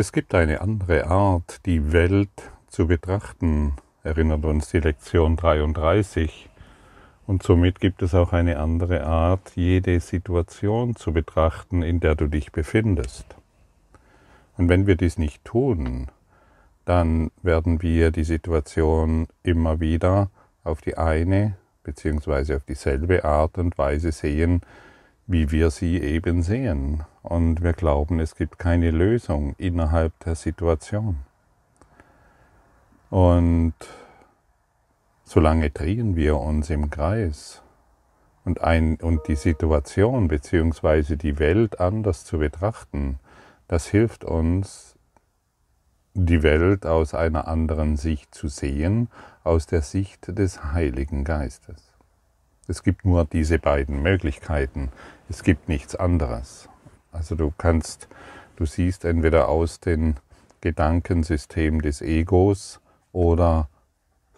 Es gibt eine andere Art, die Welt zu betrachten, erinnert uns die Lektion 33. Und somit gibt es auch eine andere Art, jede Situation zu betrachten, in der du dich befindest. Und wenn wir dies nicht tun, dann werden wir die Situation immer wieder auf die eine bzw. auf dieselbe Art und Weise sehen, wie wir sie eben sehen. Und wir glauben, es gibt keine Lösung innerhalb der Situation. Und solange drehen wir uns im Kreis und, ein, und die Situation bzw. die Welt anders zu betrachten, das hilft uns, die Welt aus einer anderen Sicht zu sehen, aus der Sicht des Heiligen Geistes. Es gibt nur diese beiden Möglichkeiten. Es gibt nichts anderes. Also du kannst, du siehst entweder aus dem Gedankensystem des Egos oder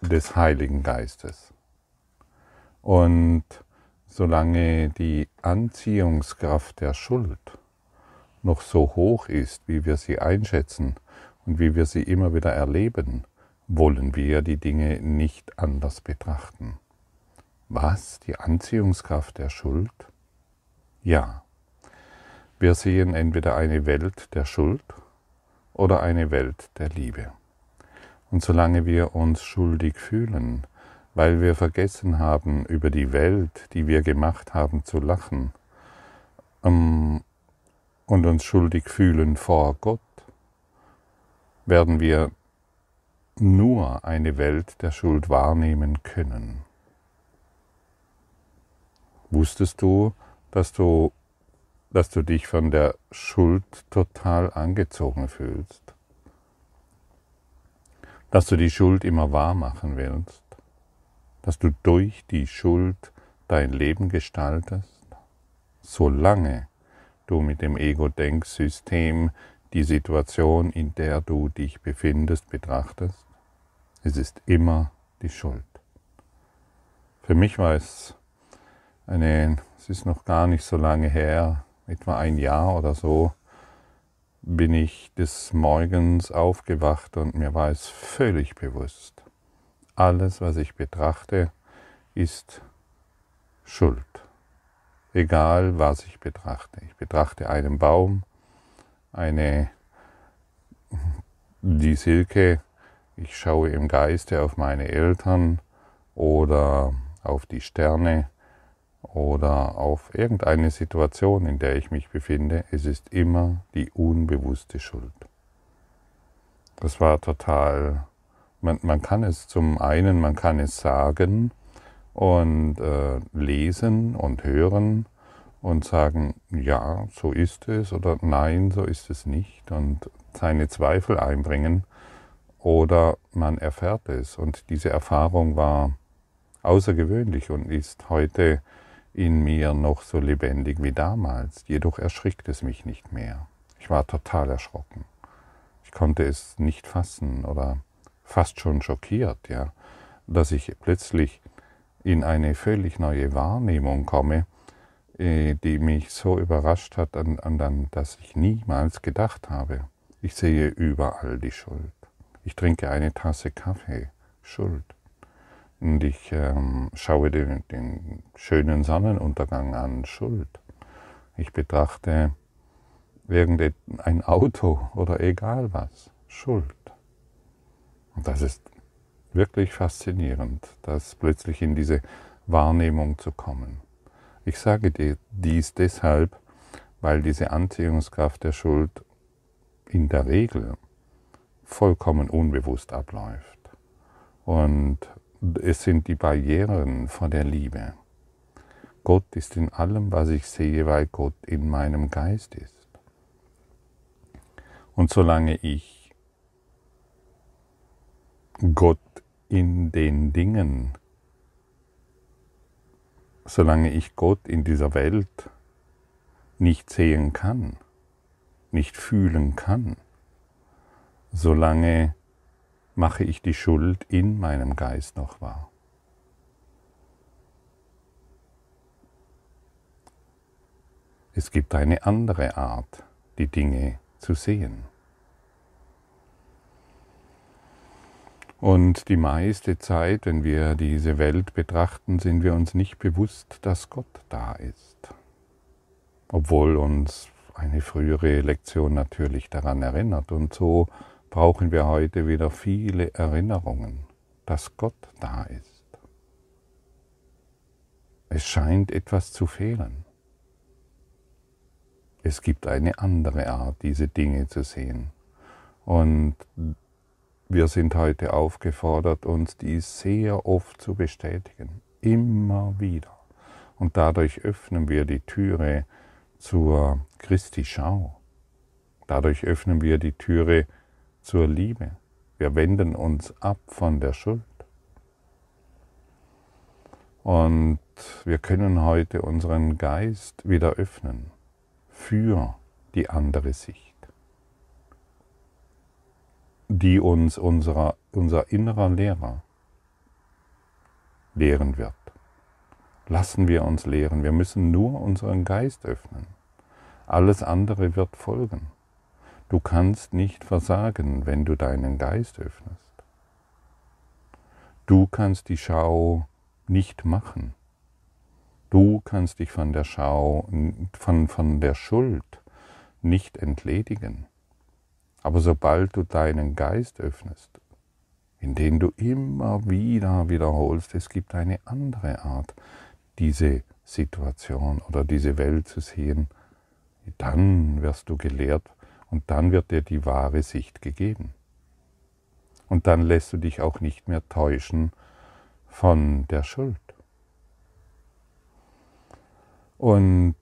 des Heiligen Geistes. Und solange die Anziehungskraft der Schuld noch so hoch ist, wie wir sie einschätzen und wie wir sie immer wieder erleben, wollen wir die Dinge nicht anders betrachten. Was? Die Anziehungskraft der Schuld? Ja. Wir sehen entweder eine Welt der Schuld oder eine Welt der Liebe. Und solange wir uns schuldig fühlen, weil wir vergessen haben, über die Welt, die wir gemacht haben, zu lachen, ähm, und uns schuldig fühlen vor Gott, werden wir nur eine Welt der Schuld wahrnehmen können. Wusstest du, dass du, dass du dich von der Schuld total angezogen fühlst? Dass du die Schuld immer wahr machen willst? Dass du durch die Schuld dein Leben gestaltest? Solange du mit dem Ego-Denksystem die Situation, in der du dich befindest, betrachtest, es ist immer die Schuld. Für mich war es eine, es ist noch gar nicht so lange her, etwa ein Jahr oder so, bin ich des Morgens aufgewacht und mir war es völlig bewusst. Alles, was ich betrachte, ist Schuld. Egal, was ich betrachte. Ich betrachte einen Baum, eine, die Silke, ich schaue im Geiste auf meine Eltern oder auf die Sterne, oder auf irgendeine Situation, in der ich mich befinde, es ist immer die unbewusste Schuld. Das war total, man, man kann es zum einen, man kann es sagen und äh, lesen und hören und sagen, ja, so ist es oder nein, so ist es nicht und seine Zweifel einbringen oder man erfährt es und diese Erfahrung war außergewöhnlich und ist heute in mir noch so lebendig wie damals, jedoch erschrickt es mich nicht mehr. Ich war total erschrocken. Ich konnte es nicht fassen oder fast schon schockiert, ja, dass ich plötzlich in eine völlig neue Wahrnehmung komme, äh, die mich so überrascht hat, dass ich niemals gedacht habe. Ich sehe überall die Schuld. Ich trinke eine Tasse Kaffee. Schuld. Und ich ähm, schaue den, den schönen Sonnenuntergang an, Schuld. Ich betrachte irgendein Auto oder egal was, Schuld. Und das ist wirklich faszinierend, das plötzlich in diese Wahrnehmung zu kommen. Ich sage dir dies deshalb, weil diese Anziehungskraft der Schuld in der Regel vollkommen unbewusst abläuft. Und es sind die Barrieren vor der Liebe. Gott ist in allem, was ich sehe, weil Gott in meinem Geist ist. Und solange ich Gott in den Dingen, solange ich Gott in dieser Welt nicht sehen kann, nicht fühlen kann, solange mache ich die Schuld in meinem Geist noch wahr? Es gibt eine andere Art, die Dinge zu sehen. Und die meiste Zeit, wenn wir diese Welt betrachten, sind wir uns nicht bewusst, dass Gott da ist. Obwohl uns eine frühere Lektion natürlich daran erinnert. Und so brauchen wir heute wieder viele Erinnerungen, dass Gott da ist. Es scheint etwas zu fehlen. Es gibt eine andere Art, diese Dinge zu sehen. Und wir sind heute aufgefordert, uns dies sehr oft zu bestätigen, immer wieder. Und dadurch öffnen wir die Türe zur Christi Schau. Dadurch öffnen wir die Türe zur Liebe. Wir wenden uns ab von der Schuld. Und wir können heute unseren Geist wieder öffnen für die andere Sicht die uns unserer, unser innerer Lehrer lehren wird. Lassen wir uns lehren. Wir müssen nur unseren Geist öffnen. Alles andere wird folgen. Du kannst nicht versagen, wenn du deinen Geist öffnest. Du kannst die Schau nicht machen. Du kannst dich von der Schau, von, von der Schuld nicht entledigen. Aber sobald du deinen Geist öffnest, indem du immer wieder wiederholst, es gibt eine andere Art, diese Situation oder diese Welt zu sehen, dann wirst du gelehrt und dann wird dir die wahre Sicht gegeben. Und dann lässt du dich auch nicht mehr täuschen von der Schuld. Und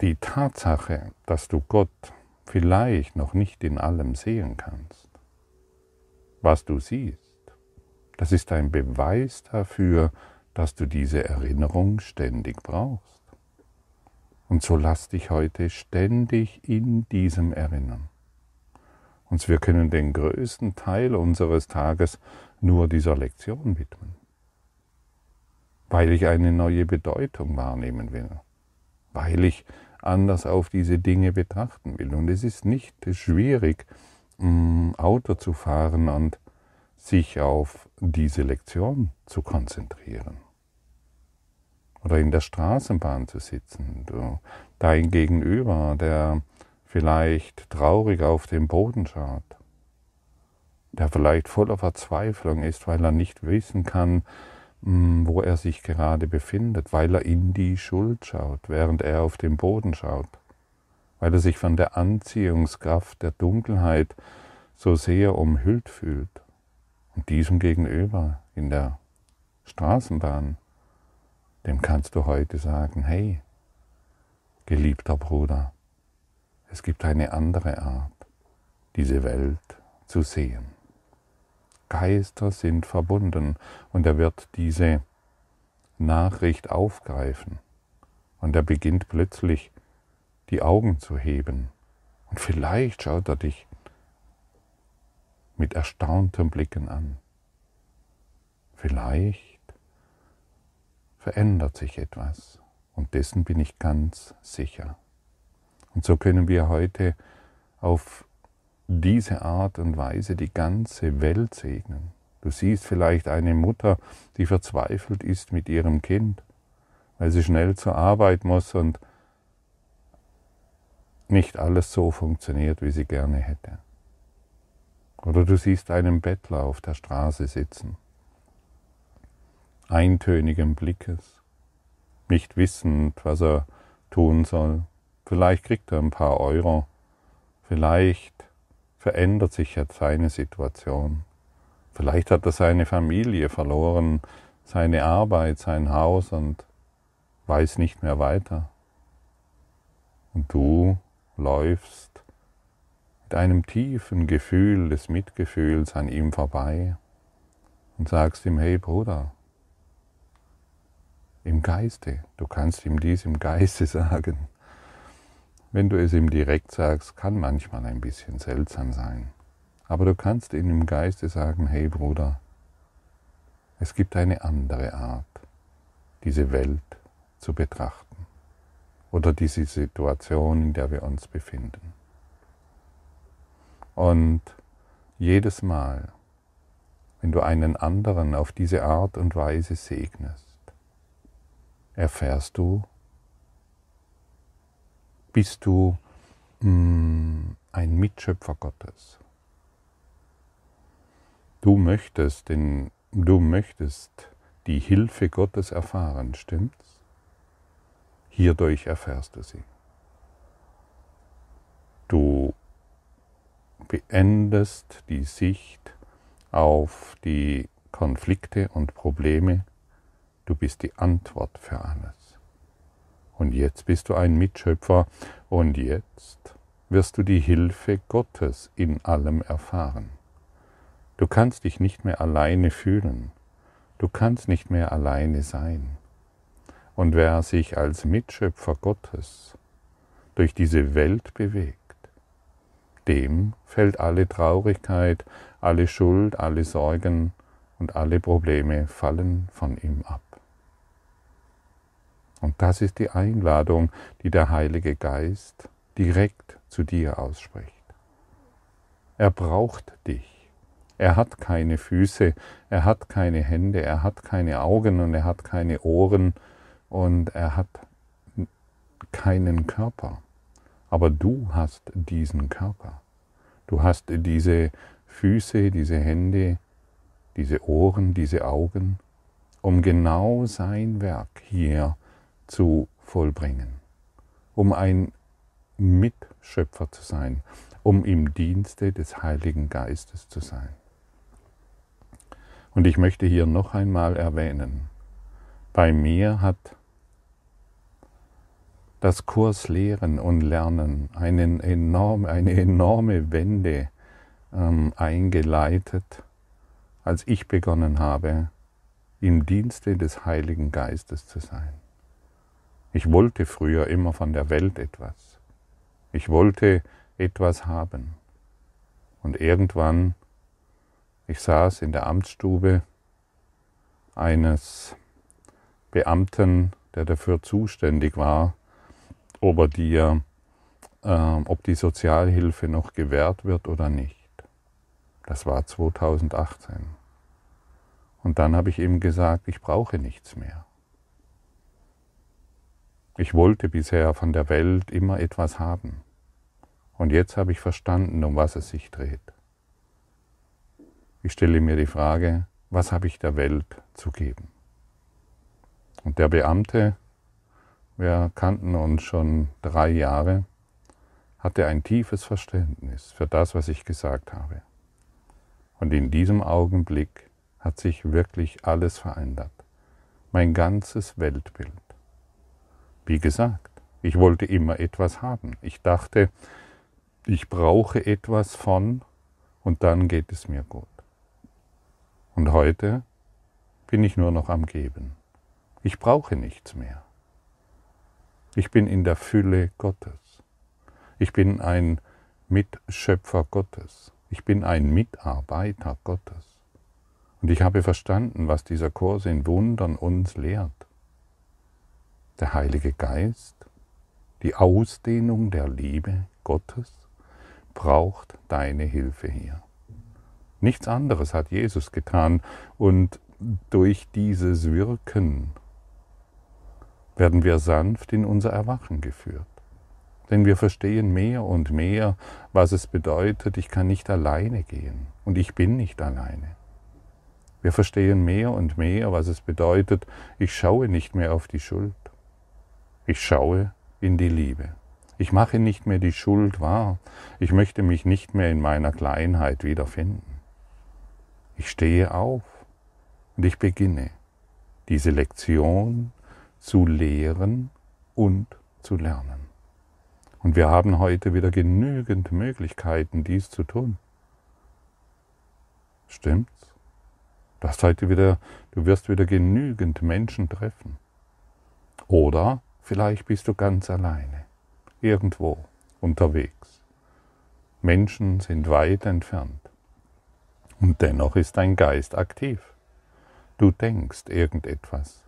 die Tatsache, dass du Gott vielleicht noch nicht in allem sehen kannst. Was du siehst, das ist ein Beweis dafür, dass du diese Erinnerung ständig brauchst. Und so lass dich heute ständig in diesem erinnern. Und wir können den größten Teil unseres Tages nur dieser Lektion widmen, weil ich eine neue Bedeutung wahrnehmen will, weil ich anders auf diese Dinge betrachten will. Und es ist nicht schwierig, mm, Auto zu fahren und sich auf diese Lektion zu konzentrieren. Oder in der Straßenbahn zu sitzen, du, dein Gegenüber, der vielleicht traurig auf den Boden schaut, der vielleicht voller Verzweiflung ist, weil er nicht wissen kann, hm, wo er sich gerade befindet, weil er in die Schuld schaut, während er auf den Boden schaut, weil er sich von der Anziehungskraft der Dunkelheit so sehr umhüllt fühlt. Und diesem gegenüber in der Straßenbahn, dem kannst du heute sagen, hey, geliebter Bruder, es gibt eine andere Art, diese Welt zu sehen. Geister sind verbunden und er wird diese Nachricht aufgreifen und er beginnt plötzlich die Augen zu heben und vielleicht schaut er dich mit erstaunten Blicken an. Vielleicht verändert sich etwas und dessen bin ich ganz sicher. Und so können wir heute auf diese Art und Weise die ganze Welt segnen. Du siehst vielleicht eine Mutter, die verzweifelt ist mit ihrem Kind, weil sie schnell zur Arbeit muss und nicht alles so funktioniert, wie sie gerne hätte. Oder du siehst einen Bettler auf der Straße sitzen, eintönigen Blickes, nicht wissend, was er tun soll. Vielleicht kriegt er ein paar Euro, vielleicht verändert sich jetzt seine Situation. Vielleicht hat er seine Familie verloren, seine Arbeit, sein Haus und weiß nicht mehr weiter. Und du läufst mit einem tiefen Gefühl des Mitgefühls an ihm vorbei und sagst ihm, hey Bruder, im Geiste, du kannst ihm dies im Geiste sagen, wenn du es ihm direkt sagst, kann manchmal ein bisschen seltsam sein. Aber du kannst ihm im Geiste sagen, hey Bruder, es gibt eine andere Art, diese Welt zu betrachten oder diese Situation, in der wir uns befinden. Und jedes Mal, wenn du einen anderen auf diese Art und Weise segnest, erfährst du, bist du mh, mm, ein Mitschöpfer Gottes. Du möchtest, denn du möchtest die Hilfe Gottes erfahren, stimmt's? Hierdurch erfährst du sie. Du beendest die Sicht auf die Konflikte und Probleme. Du bist die Antwort für alles. Und jetzt bist du ein Mitschöpfer und jetzt wirst du die Hilfe Gottes in allem erfahren. Du kannst dich nicht mehr alleine fühlen. Du kannst nicht mehr alleine sein. Und wer sich als Mitschöpfer Gottes durch diese Welt bewegt, dem fällt alle Traurigkeit, alle Schuld, alle Sorgen und alle Probleme fallen von ihm ab. Und das ist die Einladung, die der Heilige Geist direkt zu dir ausspricht. Er braucht dich. Er hat keine Füße, er hat keine Hände, er hat keine Augen und er hat keine Ohren und er hat keinen Körper. Aber du hast diesen Körper. Du hast diese Füße, diese Hände, diese Ohren, diese Augen, um genau sein Werk hier zu vollbringen, um ein Mitschöpfer zu sein, um im Dienste des Heiligen Geistes zu sein. Und ich möchte hier noch einmal erwähnen, bei mir hat das Kurs Lehren und Lernen einen enorm, eine enorme Wende ähm, eingeleitet, als ich begonnen habe, im Dienste des Heiligen Geistes zu sein. Ich wollte früher immer von der Welt etwas. Ich wollte etwas haben. Und irgendwann, ich saß in der Amtsstube eines Beamten, der dafür zuständig war, ob, er dir, äh, ob die Sozialhilfe noch gewährt wird oder nicht. Das war 2018. Und dann habe ich ihm gesagt, ich brauche nichts mehr. Ich wollte bisher von der Welt immer etwas haben. Und jetzt habe ich verstanden, um was es sich dreht. Ich stelle mir die Frage, was habe ich der Welt zu geben? Und der Beamte wir kannten uns schon drei Jahre, hatte ein tiefes Verständnis für das, was ich gesagt habe. Und in diesem Augenblick hat sich wirklich alles verändert. Mein ganzes Weltbild. Wie gesagt, ich wollte immer etwas haben. Ich dachte, ich brauche etwas von und dann geht es mir gut. Und heute bin ich nur noch am Geben. Ich brauche nichts mehr. Ich bin in der Fülle Gottes. Ich bin ein Mitschöpfer Gottes. Ich bin ein Mitarbeiter Gottes. Und ich habe verstanden, was dieser Kurs in Wundern uns lehrt. Der Heilige Geist, die Ausdehnung der Liebe Gottes, braucht deine Hilfe hier. Nichts anderes hat Jesus getan und durch dieses Wirken werden wir sanft in unser Erwachen geführt. Denn wir verstehen mehr und mehr, was es bedeutet, ich kann nicht alleine gehen und ich bin nicht alleine. Wir verstehen mehr und mehr, was es bedeutet, ich schaue nicht mehr auf die Schuld. Ich schaue in die Liebe. Ich mache nicht mehr die Schuld wahr. Ich möchte mich nicht mehr in meiner Kleinheit wiederfinden. Ich stehe auf und ich beginne diese Lektion zu lehren und zu lernen. Und wir haben heute wieder genügend Möglichkeiten, dies zu tun. Stimmt's? Du hast heute wieder, du wirst wieder genügend Menschen treffen. Oder vielleicht bist du ganz alleine, irgendwo unterwegs. Menschen sind weit entfernt. Und dennoch ist dein Geist aktiv. Du denkst irgendetwas.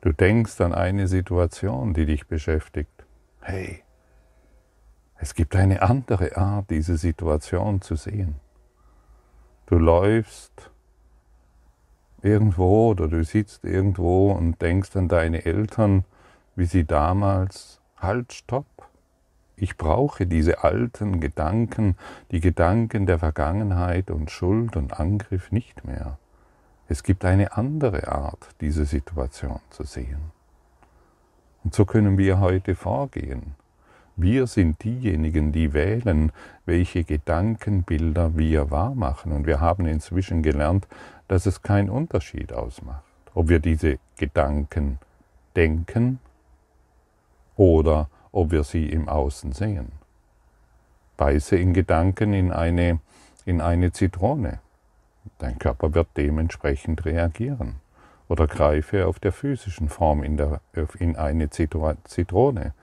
Du denkst an eine Situation, die dich beschäftigt. Hey, es gibt eine andere Art, diese Situation zu sehen. Du läufst irgendwo oder du sitzt irgendwo und denkst an deine Eltern, wie sie damals, halt, stopp. Ich brauche diese alten Gedanken, die Gedanken der Vergangenheit und Schuld und Angriff nicht mehr. Es gibt eine andere Art, diese Situation zu sehen. Und so können wir heute vorgehen. Wir sind diejenigen, die wählen, welche Gedankenbilder wir wahrmachen. Und wir haben inzwischen gelernt, dass es keinen Unterschied ausmacht, ob wir diese Gedanken denken oder ob wir sie im Außen sehen. Beiße in Gedanken in eine, in eine Zitrone. Dein Körper wird dementsprechend reagieren. Oder greife auf der physischen Form in, der, in eine Zitrone.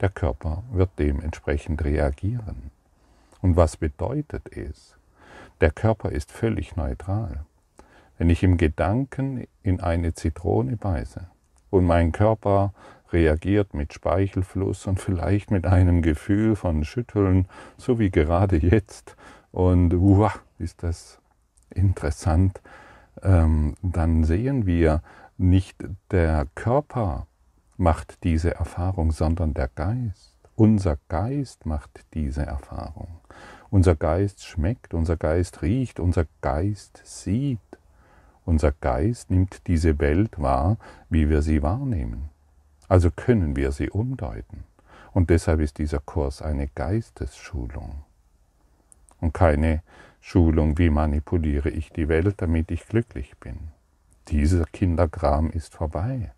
Der Körper wird dementsprechend reagieren. Und was bedeutet es? Der Körper ist völlig neutral. Wenn ich im Gedanken in eine Zitrone beiße und mein Körper reagiert mit Speichelfluss und vielleicht mit einem Gefühl von Schütteln, so wie gerade jetzt, und wow, ist das interessant, ähm, dann sehen wir, nicht der Körper macht diese Erfahrung, sondern der Geist. Unser Geist macht diese Erfahrung. Unser Geist schmeckt, unser Geist riecht, unser Geist sieht. Unser Geist nimmt diese Welt wahr, wie wir sie wahrnehmen. Also können wir sie umdeuten. Und deshalb ist dieser Kurs eine Geistesschulung und keine Schulung, wie manipuliere ich die Welt, damit ich glücklich bin. Dieser Kinderkram ist vorbei.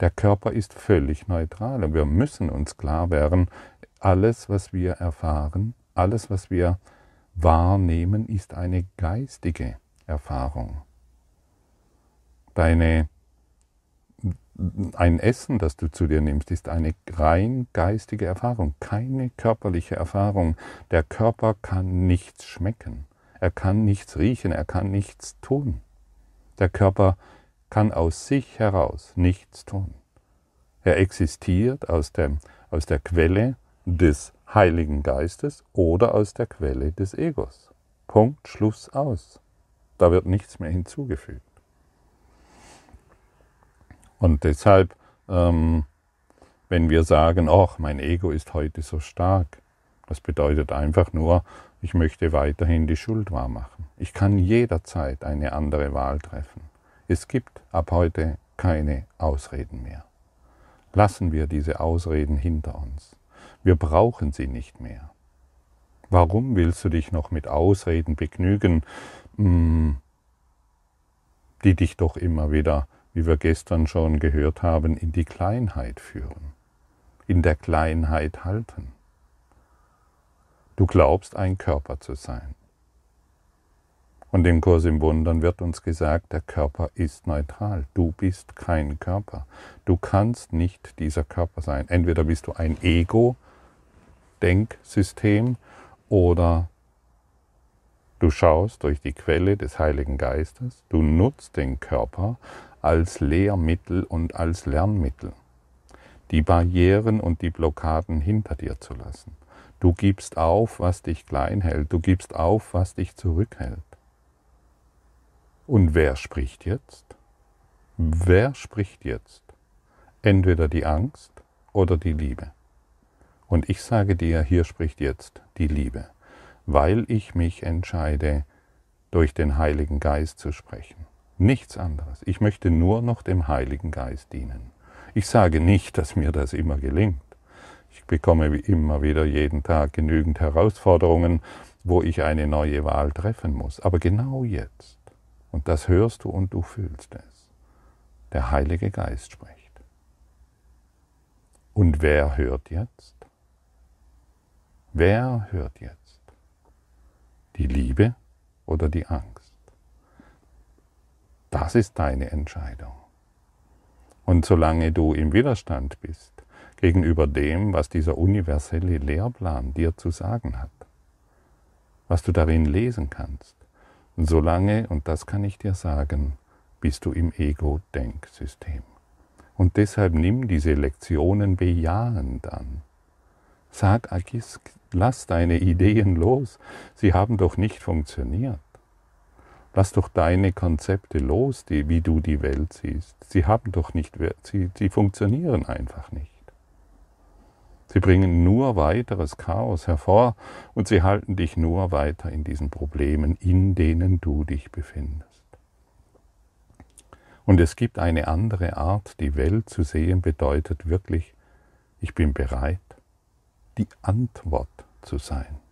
Der Körper ist völlig neutral und wir müssen uns klar werden, alles, was wir erfahren, alles, was wir wahrnehmen, ist eine geistige Erfahrung. Deine ein Essen, das du zu dir nimmst, ist eine rein geistige Erfahrung, keine körperliche Erfahrung. Der Körper kann nichts schmecken, er kann nichts riechen, er kann nichts tun. Der Körper kann aus sich heraus nichts tun. Er existiert aus der, aus der Quelle des Heiligen Geistes oder aus der Quelle des Egos. Punkt, Schluss aus. Da wird nichts mehr hinzugefügt. Und deshalb, ähm, wenn wir sagen, ach, mein Ego ist heute so stark, das bedeutet einfach nur, ich möchte weiterhin die Schuld wahrmachen. Ich kann jederzeit eine andere Wahl treffen. Es gibt ab heute keine Ausreden mehr. Lassen wir diese Ausreden hinter uns. Wir brauchen sie nicht mehr. Warum willst du dich noch mit Ausreden begnügen, hm, die dich doch immer wieder wie wir gestern schon gehört haben, in die Kleinheit führen, in der Kleinheit halten. Du glaubst, ein Körper zu sein. Und im Kurs im Wundern wird uns gesagt, der Körper ist neutral. Du bist kein Körper. Du kannst nicht dieser Körper sein. Entweder bist du ein Ego-Denksystem oder du schaust durch die Quelle des Heiligen Geistes, du nutzt den Körper als Lehrmittel und als Lernmittel, die Barrieren und die Blockaden hinter dir zu lassen. Du gibst auf, was dich klein hält, du gibst auf, was dich zurückhält. Und wer spricht jetzt? Wer spricht jetzt? Entweder die Angst oder die Liebe. Und ich sage dir, hier spricht jetzt die Liebe, weil ich mich entscheide, durch den Heiligen Geist zu sprechen. Nichts anderes. Ich möchte nur noch dem Heiligen Geist dienen. Ich sage nicht, dass mir das immer gelingt. Ich bekomme wie immer wieder jeden Tag genügend Herausforderungen, wo ich eine neue Wahl treffen muss. Aber genau jetzt, und das hörst du und du fühlst es, der Heilige Geist spricht. Und wer hört jetzt? Wer hört jetzt? Die Liebe oder die Angst? Das ist deine Entscheidung. Und solange du im Widerstand bist gegenüber dem, was dieser universelle Lehrplan dir zu sagen hat, was du darin lesen kannst, solange, und das kann ich dir sagen, bist du im Ego-Denksystem. Und deshalb nimm diese Lektionen bejahend an. Sag, lass deine Ideen los. Sie haben doch nicht funktioniert. Lass doch deine Konzepte los, die, wie du die Welt siehst. Sie haben doch nicht, sie, sie funktionieren einfach nicht. Sie bringen nur weiteres Chaos hervor und sie halten dich nur weiter in diesen Problemen, in denen du dich befindest. Und es gibt eine andere Art, die Welt zu sehen, bedeutet wirklich, ich bin bereit, die Antwort zu sein.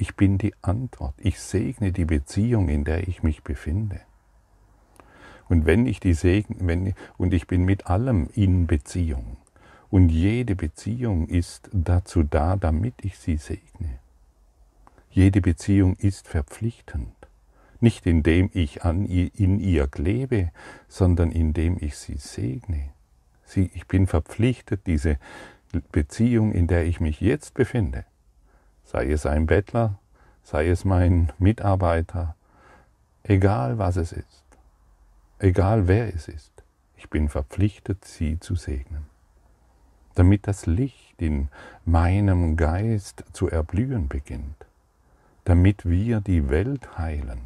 Ich bin die Antwort. Ich segne die Beziehung, in der ich mich befinde. Und wenn ich die segne, wenn, und ich bin mit allem in Beziehung. Und jede Beziehung ist dazu da, damit ich sie segne. Jede Beziehung ist verpflichtend. Nicht indem ich an ihr, in ihr klebe, sondern indem ich sie segne. Sie, ich bin verpflichtet, diese Beziehung, in der ich mich jetzt befinde, sei es ein Bettler, sei es mein Mitarbeiter, egal was es ist, egal wer es ist, ich bin verpflichtet, sie zu segnen, damit das Licht in meinem Geist zu erblühen beginnt, damit wir die Welt heilen.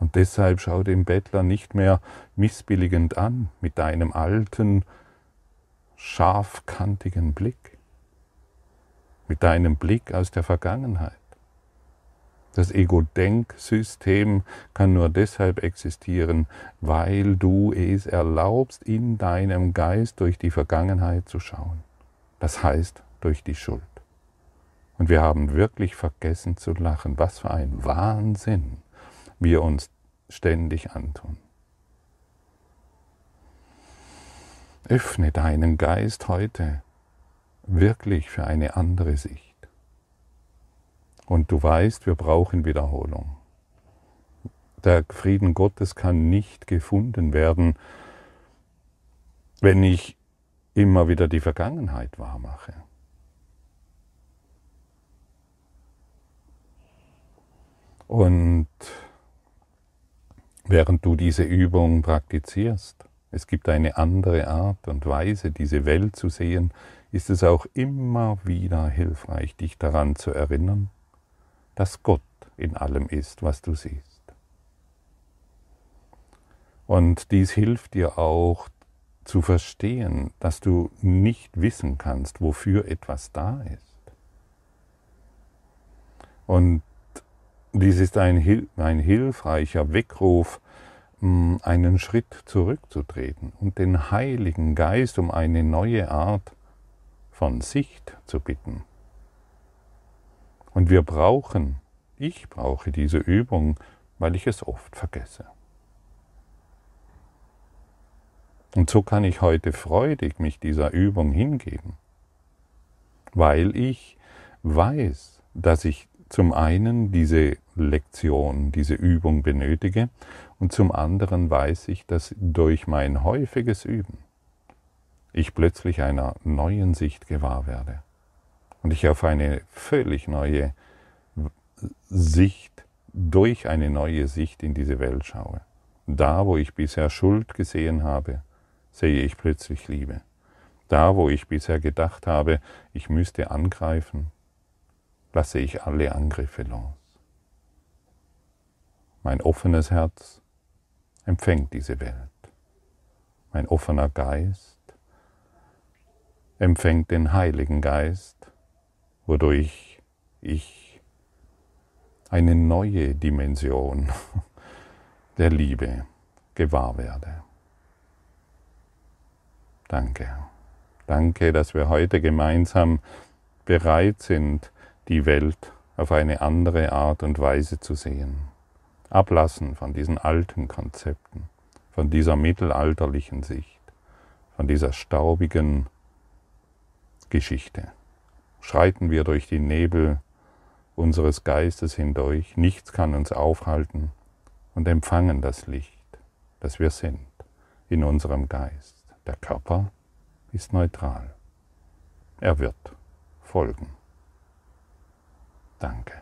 Und deshalb schau den Bettler nicht mehr missbilligend an mit deinem alten, scharfkantigen Blick, mit deinem Blick aus der Vergangenheit. Das Ego-Denksystem kann nur deshalb existieren, weil du es erlaubst, in deinem Geist durch die Vergangenheit zu schauen. Das heißt, durch die Schuld. Und wir haben wirklich vergessen zu lachen. Was für ein Wahnsinn wir uns ständig antun. Öffne deinen Geist heute wirklich für eine andere Sicht. Und du weißt, wir brauchen Wiederholung. Der Frieden Gottes kann nicht gefunden werden, wenn ich immer wieder die Vergangenheit wahrmache. Und während du diese Übung praktizierst. Es gibt eine andere Art und Weise, diese Welt zu sehen, ist es auch immer wieder hilfreich, dich daran zu erinnern, dass Gott in allem ist, was du siehst. Und dies hilft dir auch zu verstehen, dass du nicht wissen kannst, wofür etwas da ist. Und dies ist ein, ein hilfreicher Weckruf, einen Schritt zurückzutreten und den Heiligen Geist um eine neue Art von Sicht zu bitten. Und wir brauchen, ich brauche diese Übung, weil ich es oft vergesse. Und so kann ich heute freudig mich dieser Übung hingeben, weil ich weiß, dass ich zum einen diese Lektion, diese Übung benötige und zum anderen weiß ich, dass durch mein häufiges Üben ich plötzlich einer neuen Sicht gewahr werde und ich auf eine völlig neue Sicht, durch eine neue Sicht in diese Welt schaue. Da, wo ich bisher Schuld gesehen habe, sehe ich plötzlich Liebe. Da, wo ich bisher gedacht habe, ich müsste angreifen, lasse ich alle Angriffe los. Mein offenes Herz empfängt diese Welt. Mein offener Geist empfängt den Heiligen Geist, wodurch ich eine neue Dimension der Liebe gewahr werde. Danke. Danke, dass wir heute gemeinsam bereit sind, die Welt auf eine andere Art und Weise zu sehen. Ablassen von diesen alten Konzepten, von dieser mittelalterlichen Sicht, von dieser staubigen Geschichte. Schreiten wir durch die Nebel unseres Geistes hindurch, nichts kann uns aufhalten und empfangen das Licht, das wir sind, in unserem Geist. Der Körper ist neutral. Er wird folgen. Danke.